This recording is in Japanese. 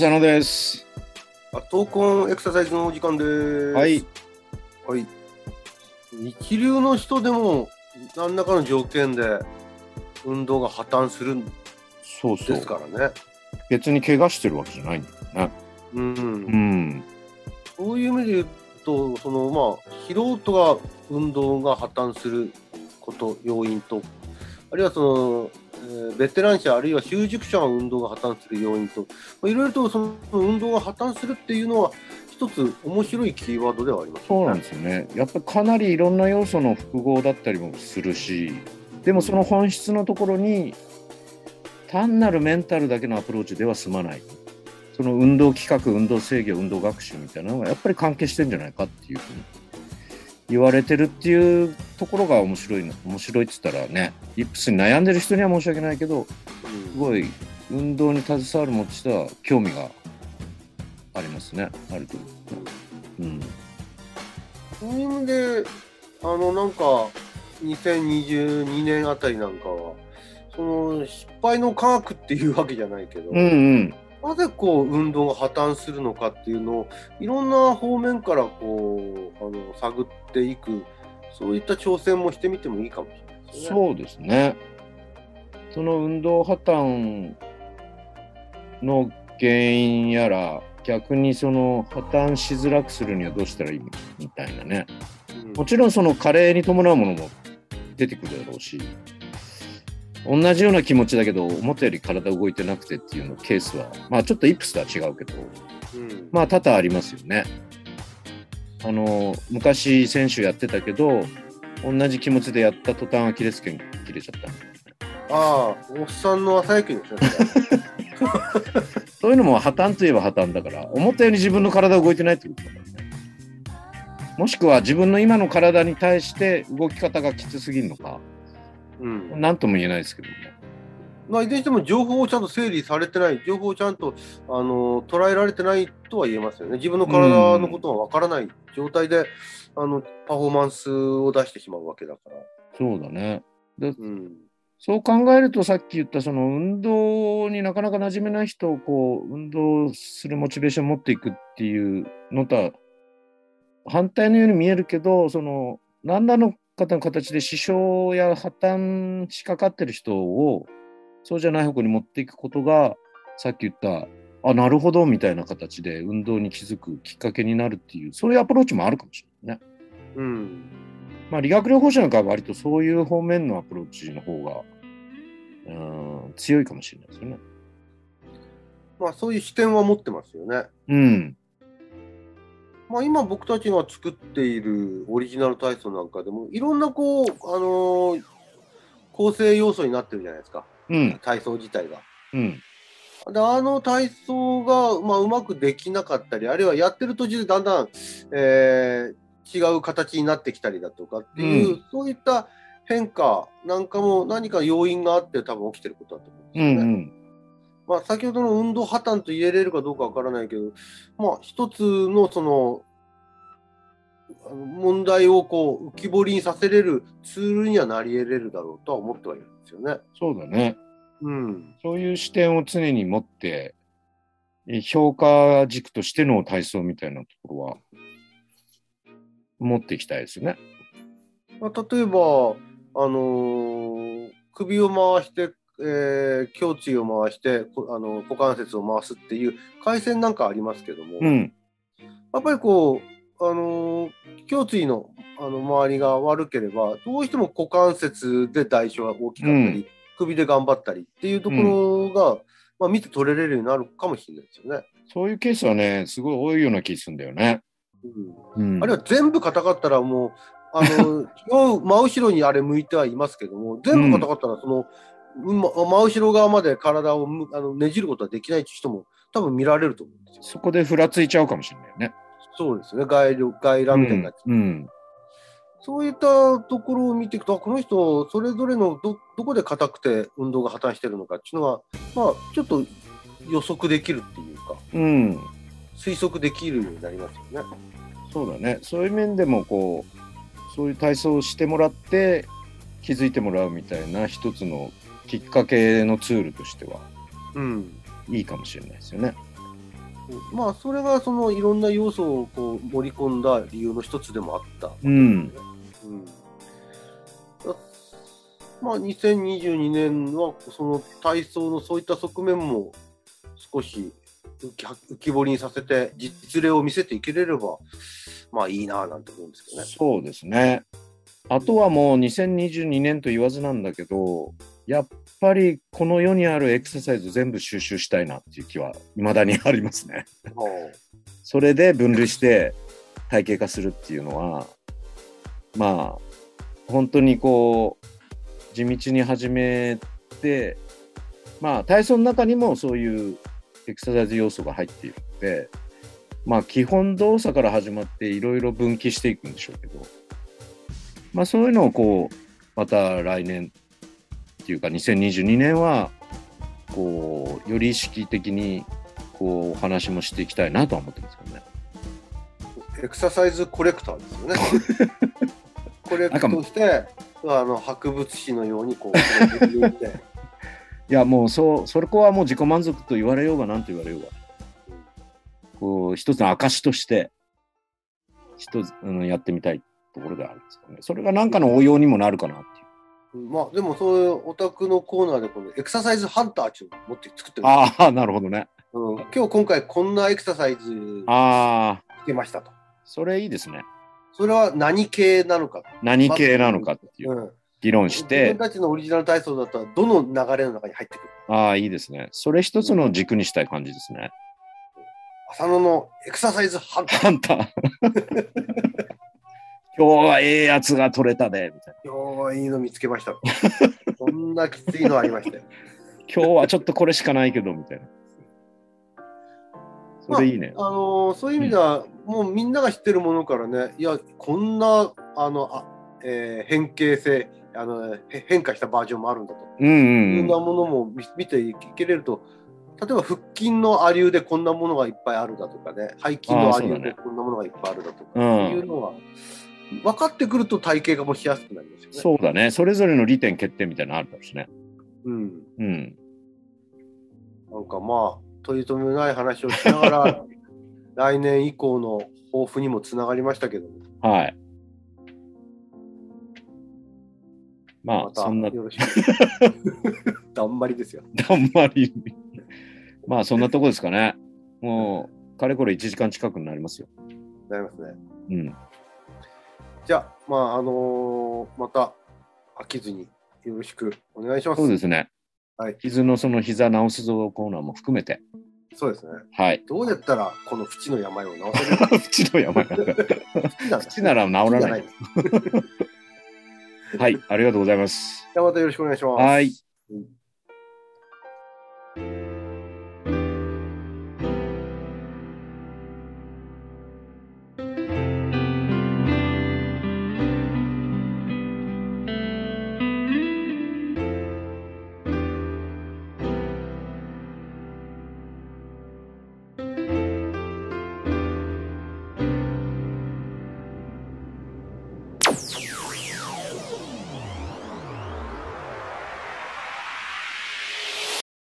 浅野です。あ、闘魂エクササイズのお時間です。はい。はい。一流の人でも何らかの条件で運動が破綻するんでそうそうす。からね。別に怪我してるわけじゃないんだよね。うん。うん。そういう意味で言うと、そのまあ、素人が運動が破綻すること、要因と、あるいはその、えーベテラン者、あるいは習熟者が運動が破綻する要因と、いろいろとその運動が破綻するっていうのは、一つ面白いキーワードではありますそうなんですよね。やっぱりかなりいろんな要素の複合だったりもするし、でもその本質のところに、単なるメンタルだけのアプローチでは済まない。その運動企画、運動制御、運動学習みたいなのがやっぱり関係してんじゃないかっていうふうに言われてるっていうところが面白いの。面白いって言ったらね、イップスに悩んでる人には申し訳ないけど、すごい運動に携わるもとしては興味がありますね、あると。うん。そういう意味で、あの、なんか、2022年あたりなんかは、その、失敗の科学っていうわけじゃないけど、うんうん。なぜこう、運動が破綻するのかっていうのを、いろんな方面からこう、あの、探っていく、そういった挑戦もしてみてもいいかもしれないですね。そうですね。その運動破綻の原因やら、逆にその破綻しづらくするにはどうしたらいいみたいなね。うんもちろんその加齢に伴うものも出てくるだろうし、同じような気持ちだけど、思ったより体動いてなくてっていうのケースは、まあちょっとイップスとは違うけど、うんまあ多々ありますよね。あの、昔選手やってたけど、同じ気持ちでやった途端アキレス腱切れちゃった。ああ、おっさんの朝焼けですね。そういうのも破綻といえば破綻だから、思ったように自分の体動いてないってことだからね。もしくは自分の今の体に対して動き方がきつすぎるのか、うん。なんとも言えないですけどね。まあ、いずれにしても情報をちゃんと整理されてない、情報をちゃんとあの捉えられてないとは言えますよね。自分の体のことは分からない状態で、あのパフォーマンスを出してしまうわけだから。そうだね。でうん。そう考えるとさっき言ったその運動になかなか馴染めない人をこう運動するモチベーションを持っていくっていうのとは反対のように見えるけどその何らの方の形で支障や破綻しかかってる人をそうじゃない方向に持っていくことがさっき言ったあなるほどみたいな形で運動に気づくきっかけになるっていうそういうアプローチもあるかもしれないね。うん。まあ、理学療法士なんかは割とそういう方面のアプローチの方が、うん、強いかもしれないですよね。まあ、そういう視点は持ってますよね。うん。まあ、今僕たちが作っているオリジナル体操なんかでも、いろんなこう、あのー構成要素になってるじゃないですか。うん。体操自体が。うん。であの体操が、まあ、うまくできなかったり、あるいはやってる途中でだんだん、えー違う形になってきたりだとかっていう、うんそういった変化なんかも何か要因があって多分起きてることだと思うんですうん。よね。うん。まあ、先ほどの運動破綻と言えれるかどうかわからないけど、まあ、一つのその問題をこう浮き彫りにさせれるツールにはなり得れるだろうとは思ってはいるんですよね。そうだね。うん。そういう視点を常に持って、え評価軸としての体操みたいなところは、持っていきたいですね。まあ、例えば、あのー首を回して、えー胸椎を回してこあの股関節を回すっていう回線なんかありますけども、うん。やっぱりこう、あのー胸椎のあの周りが悪ければどうしても股関節で代償が大きかったり、うん首で頑張ったりっていうところが、まあ、見て取れれるようになるかもしれないですよね。そういうケースはね、すごい多いような気がするんだよね。うんうんあるいは全部硬かったらもう、あの、真後ろにあれ向いてはいますけども、全部硬かったらその、真後ろ側まで体をむあのねじることはできない人も多分見られると思うんですよ。そこでふらついちゃうかもしれないよね。そうですね。外力、外乱みたいになっちゃううんうんそういったところを見ていくと、あこの人、それぞれのどどこで硬くて運動が破綻してるのかっていうのは、まあ、ちょっと予測できるっていううん。推測できるようになりますよね。そうだね。そういう面でも、こう、そういう体操をしてもらって、気づいてもらうみたいな一つのきっかけのツールとしては、うん。いいかもしれないですよね。まあ、それがそのいろんな要素をこう盛り込んだ理由の一つでもあった。うん。うん。だまあ、2022年はその体操のそういった側面も少し浮き浮き彫りにさせて実例を見せていけれればまあいいななんて思うんですけどね。そうですね。あとはもう2022年と言わずなんだけど、やっぱりこの世にあるエクササイズ全部収集したいなっていう気は未だにありますね。それで分類して体系化するっていうのは、まあ、本当にこう、地道に始めて、まあ、体操の中にもそういうエクササイズ要素が入っているので、まあ、基本動作から始まっていろいろ分岐していくんでしょうけど、まあ、そういうのをこう、また来年っていうか2022年は、こう、より意識的に、こう、お話もしていきたいなとは思ってますけどね。エクササイズコレクターですよね。コレクトしてあの博物誌のようにこう いや、もうそう、それこはもう自己満足と言われようが何と言われようが、こう、一つの証として、一つ、うん、やってみたいところではあるんですよね。それが何かの応用にもなるかなっていう。まあでもそういうオタクのコーナーでこのエクササイズハンターっていうのを持って作ってるああ、なるほどね。うん、今日今回こんなエクササイズああ、つけましたと。それいいですね。それは何系なのか。何系なのかっていううん、議論し自て分、たちのオリジナル体操だったらどの流れの中に入ってくる？ああ、いいですね。それ一つの軸にしたい感じですね。浅野のエクササイズハンター。ハンター。今日はええやつが取れたで、みたいな。今日いいの見つけました。そんなきついのありましたよ。今日はちょっとこれしかないけど、みたいな。それいいね。あのーそういう意味では、もうみんなが知ってるものからね、いや、こんなあのあ、えー変形性あのへ、変化したバージョンもあるんだと。うんうんいうんろんなものも見見ていけれると、例えば腹筋のアリューでこんなものがいっぱいあるだとかね、背筋のアリューでこんなものがいっぱいあるだとか、ういうんのは、分かってくると体系化もしやすくなりますよね。そうだね。それぞれの利点、欠点みたいなのあるかもしれない。うん。うん。なんかまあ、取り留めない話をしながら、来年以降の抱負にもつながりましたけども、はい。まあ、そんな、よろしく。だんまりですよ。あんまり。まあ、そんなとこですかね。もう、かれこれ1時間近くになりますよ。なりますね。うん。じゃあ、まあ、あのーまた飽きずによろしくお願いします。そうですね。はい傷のその膝直すぞコーナーも含めて。そうですね。はい。どうやったらこの淵の病を治せるか。淵の山が。淵なんだ淵なら治らない。はい。ありがとうございます。じゃあまたよろしくお願いします。はい。うん